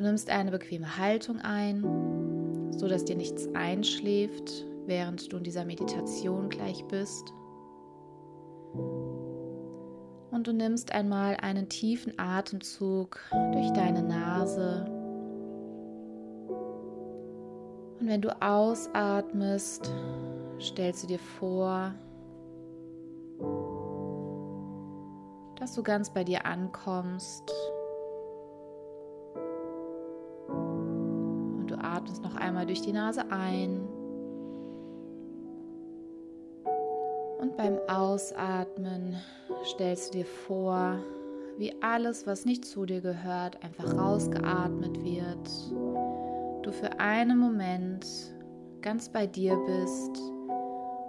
Du nimmst eine bequeme Haltung ein, so dass dir nichts einschläft, während du in dieser Meditation gleich bist. Und du nimmst einmal einen tiefen Atemzug durch deine Nase. Und wenn du ausatmest, stellst du dir vor, dass du ganz bei dir ankommst. Du atmest noch einmal durch die Nase ein. Und beim Ausatmen stellst du dir vor, wie alles, was nicht zu dir gehört, einfach rausgeatmet wird. Du für einen Moment ganz bei dir bist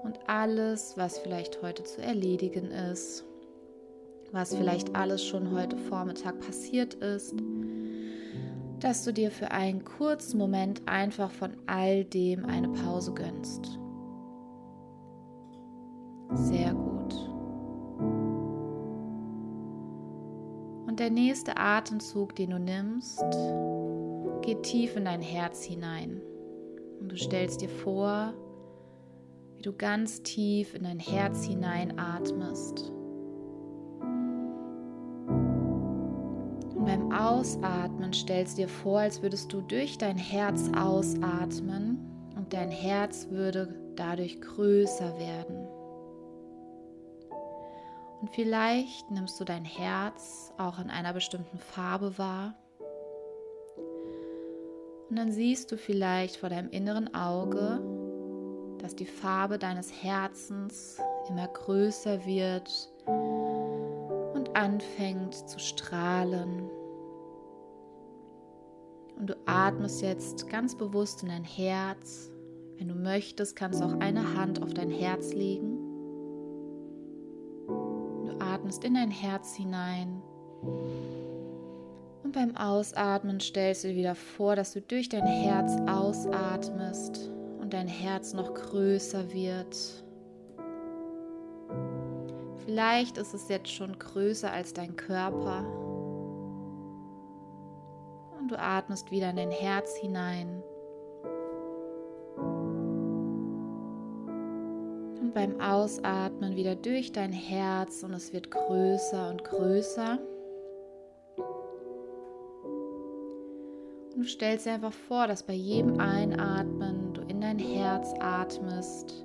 und alles, was vielleicht heute zu erledigen ist, was vielleicht alles schon heute Vormittag passiert ist, dass du dir für einen kurzen Moment einfach von all dem eine Pause gönnst. Sehr gut. Und der nächste Atemzug, den du nimmst, geht tief in dein Herz hinein. Und du stellst dir vor, wie du ganz tief in dein Herz hinein atmest. Ausatmen stellst dir vor, als würdest du durch dein Herz ausatmen und dein Herz würde dadurch größer werden. Und vielleicht nimmst du dein Herz auch in einer bestimmten Farbe wahr. Und dann siehst du vielleicht vor deinem inneren Auge, dass die Farbe deines Herzens immer größer wird und anfängt zu strahlen. Und du atmest jetzt ganz bewusst in dein Herz. Wenn du möchtest, kannst du auch eine Hand auf dein Herz legen atmest in dein Herz hinein. Und beim Ausatmen stellst du dir wieder vor, dass du durch dein Herz ausatmest und dein Herz noch größer wird. Vielleicht ist es jetzt schon größer als dein Körper. Du atmest wieder in dein Herz hinein. Und beim Ausatmen wieder durch dein Herz und es wird größer und größer. Und du stellst dir einfach vor, dass bei jedem Einatmen du in dein Herz atmest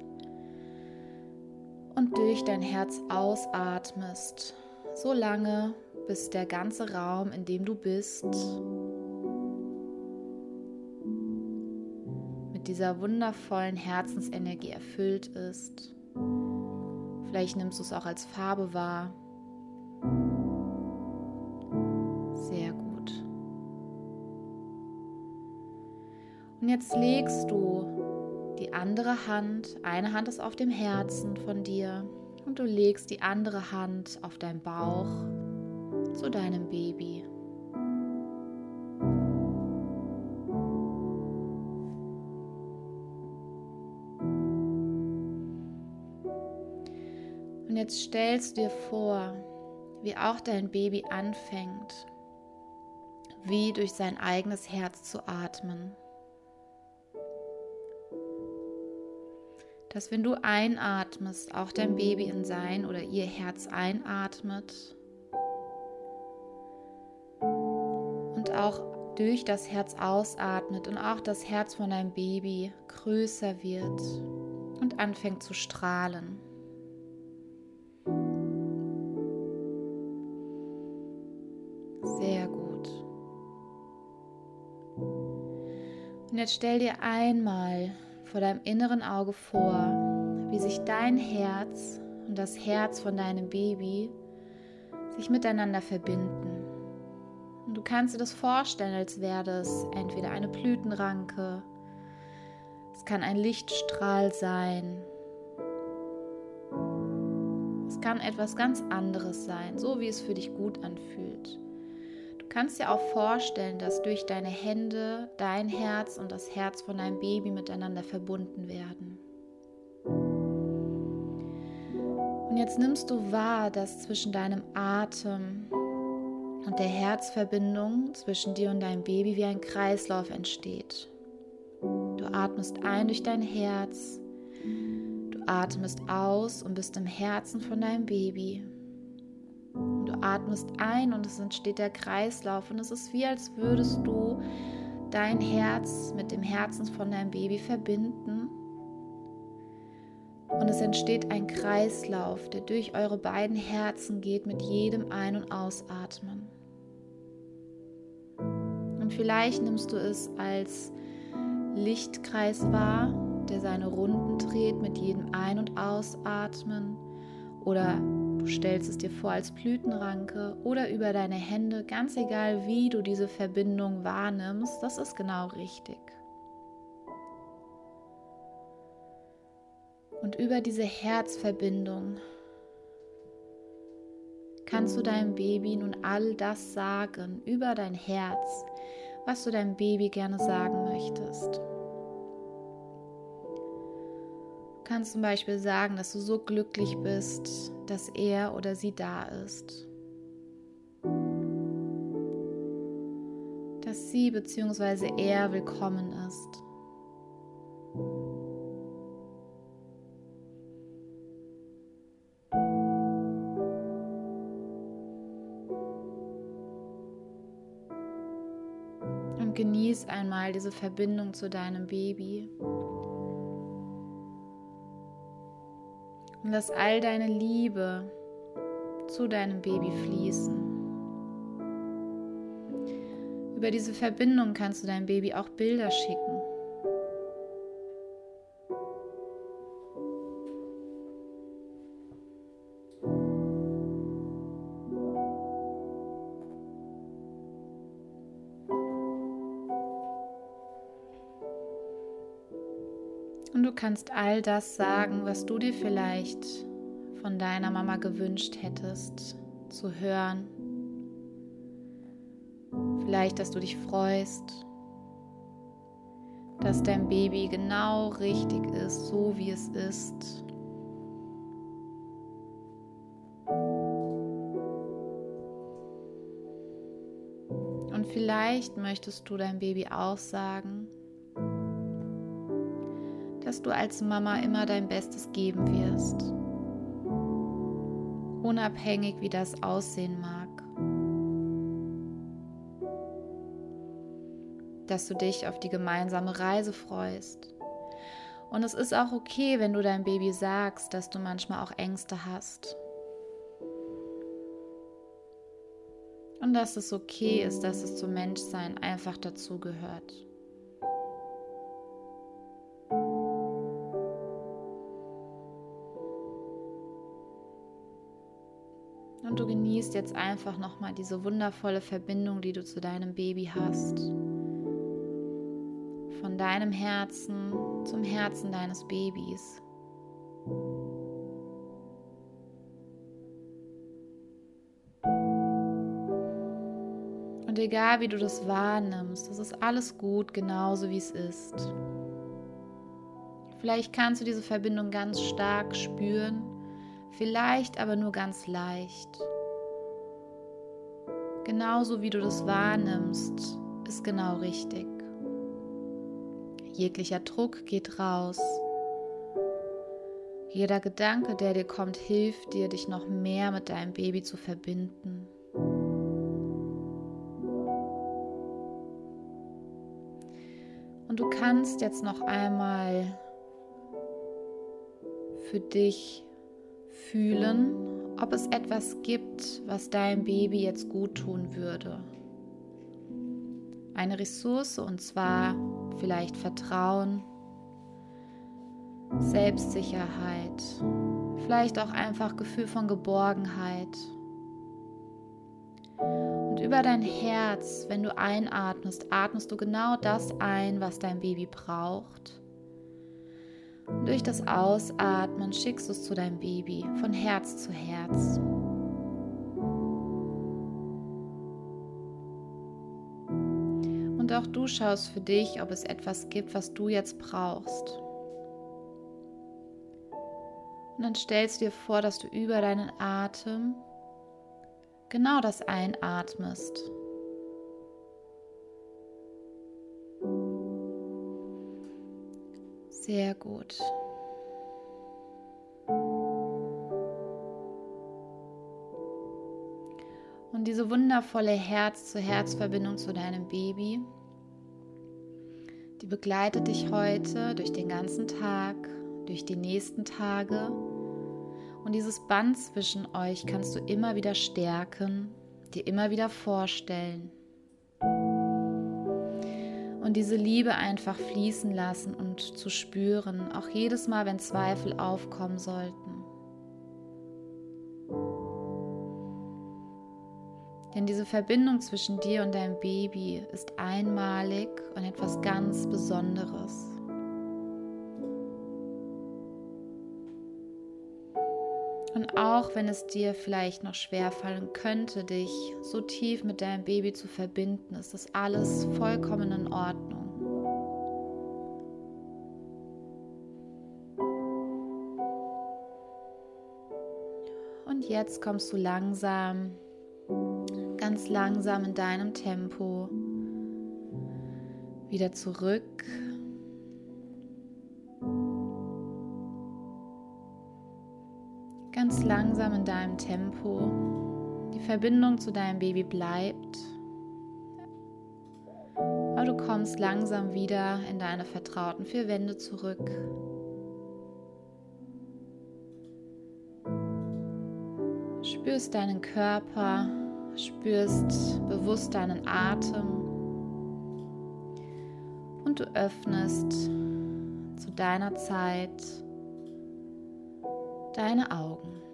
und durch dein Herz ausatmest, so lange, bis der ganze Raum, in dem du bist, dieser wundervollen Herzensenergie erfüllt ist. Vielleicht nimmst du es auch als Farbe wahr. Sehr gut. Und jetzt legst du die andere Hand, eine Hand ist auf dem Herzen von dir und du legst die andere Hand auf deinen Bauch zu deinem Baby. Jetzt stellst du dir vor, wie auch dein Baby anfängt, wie durch sein eigenes Herz zu atmen. Dass wenn du einatmest, auch dein Baby in sein oder ihr Herz einatmet und auch durch das Herz ausatmet und auch das Herz von deinem Baby größer wird und anfängt zu strahlen. Und jetzt stell dir einmal vor deinem inneren Auge vor, wie sich dein Herz und das Herz von deinem Baby sich miteinander verbinden. Und du kannst dir das vorstellen, als wäre das entweder eine Blütenranke, es kann ein Lichtstrahl sein, es kann etwas ganz anderes sein, so wie es für dich gut anfühlt kannst dir auch vorstellen, dass durch deine Hände dein Herz und das Herz von deinem Baby miteinander verbunden werden. Und jetzt nimmst du wahr, dass zwischen deinem Atem und der Herzverbindung zwischen dir und deinem Baby wie ein Kreislauf entsteht. Du atmest ein durch dein Herz, du atmest aus und bist im Herzen von deinem Baby. Du atmest ein und es entsteht der Kreislauf und es ist wie als würdest du dein Herz mit dem Herzen von deinem Baby verbinden. Und es entsteht ein Kreislauf, der durch eure beiden Herzen geht mit jedem Ein- und Ausatmen. Und vielleicht nimmst du es als Lichtkreis wahr, der seine Runden dreht mit jedem Ein- und Ausatmen. Oder du stellst es dir vor als Blütenranke oder über deine Hände, ganz egal wie du diese Verbindung wahrnimmst, das ist genau richtig. Und über diese Herzverbindung kannst du deinem Baby nun all das sagen über dein Herz, was du deinem Baby gerne sagen möchtest. Kannst zum Beispiel sagen, dass du so glücklich bist, dass er oder sie da ist. Dass sie bzw. er willkommen ist. genieß einmal diese Verbindung zu deinem Baby. Und lass all deine Liebe zu deinem Baby fließen. Über diese Verbindung kannst du deinem Baby auch Bilder schicken. Und du kannst all das sagen, was du dir vielleicht von deiner Mama gewünscht hättest zu hören. Vielleicht, dass du dich freust, dass dein Baby genau richtig ist, so wie es ist. Und vielleicht möchtest du deinem Baby auch sagen, dass du als Mama immer dein Bestes geben wirst. Unabhängig wie das aussehen mag. Dass du dich auf die gemeinsame Reise freust. Und es ist auch okay, wenn du deinem Baby sagst, dass du manchmal auch Ängste hast. Und dass es okay ist, dass es zum Menschsein einfach dazugehört. Jetzt einfach nochmal diese wundervolle Verbindung, die du zu deinem Baby hast. Von deinem Herzen zum Herzen deines Babys. Und egal wie du das wahrnimmst, das ist alles gut, genauso wie es ist. Vielleicht kannst du diese Verbindung ganz stark spüren vielleicht aber nur ganz leicht. Genauso wie du das wahrnimmst, ist genau richtig. Jeglicher Druck geht raus. Jeder Gedanke, der dir kommt, hilft dir, dich noch mehr mit deinem Baby zu verbinden. Und du kannst jetzt noch einmal für dich fühlen, ob es etwas gibt, was deinem Baby jetzt gut tun würde. Eine Ressource und zwar vielleicht Vertrauen, Selbstsicherheit, vielleicht auch einfach Gefühl von Geborgenheit. Und über dein Herz, wenn du einatmest, atmest du genau das ein, was dein Baby braucht. Durch das Ausatmen schickst du es zu deinem Baby von Herz zu Herz. Und auch du schaust für dich, ob es etwas gibt, was du jetzt brauchst. Und dann stellst du dir vor, dass du über deinen Atem genau das einatmest. Sehr gut. Und diese wundervolle Herz-zu-Herz-Verbindung zu deinem Baby, die begleitet dich heute durch den ganzen Tag, durch die nächsten Tage. Und dieses Band zwischen euch kannst du immer wieder stärken, dir immer wieder vorstellen und diese Liebe einfach fließen lassen und zu spüren, auch jedes Mal, wenn Zweifel aufkommen sollten. Denn diese Verbindung zwischen dir und deinem Baby ist einmalig und etwas ganz Besonderes. Und auch wenn es dir vielleicht noch schwer fallen könnte, dich so tief mit deinem Baby zu verbinden, ist das alles vollkommen in Ordnung. Und jetzt kommst du langsam, ganz langsam in deinem Tempo wieder zurück ganz langsam in deinem Tempo. Die Verbindung zu deinem Baby bleibt. Aber du kommst langsam wieder in deine vertrauten vier Wände zurück. Spürst deinen Körper, spürst bewusst deinen Atem und du öffnest zu deiner Zeit deine Augen.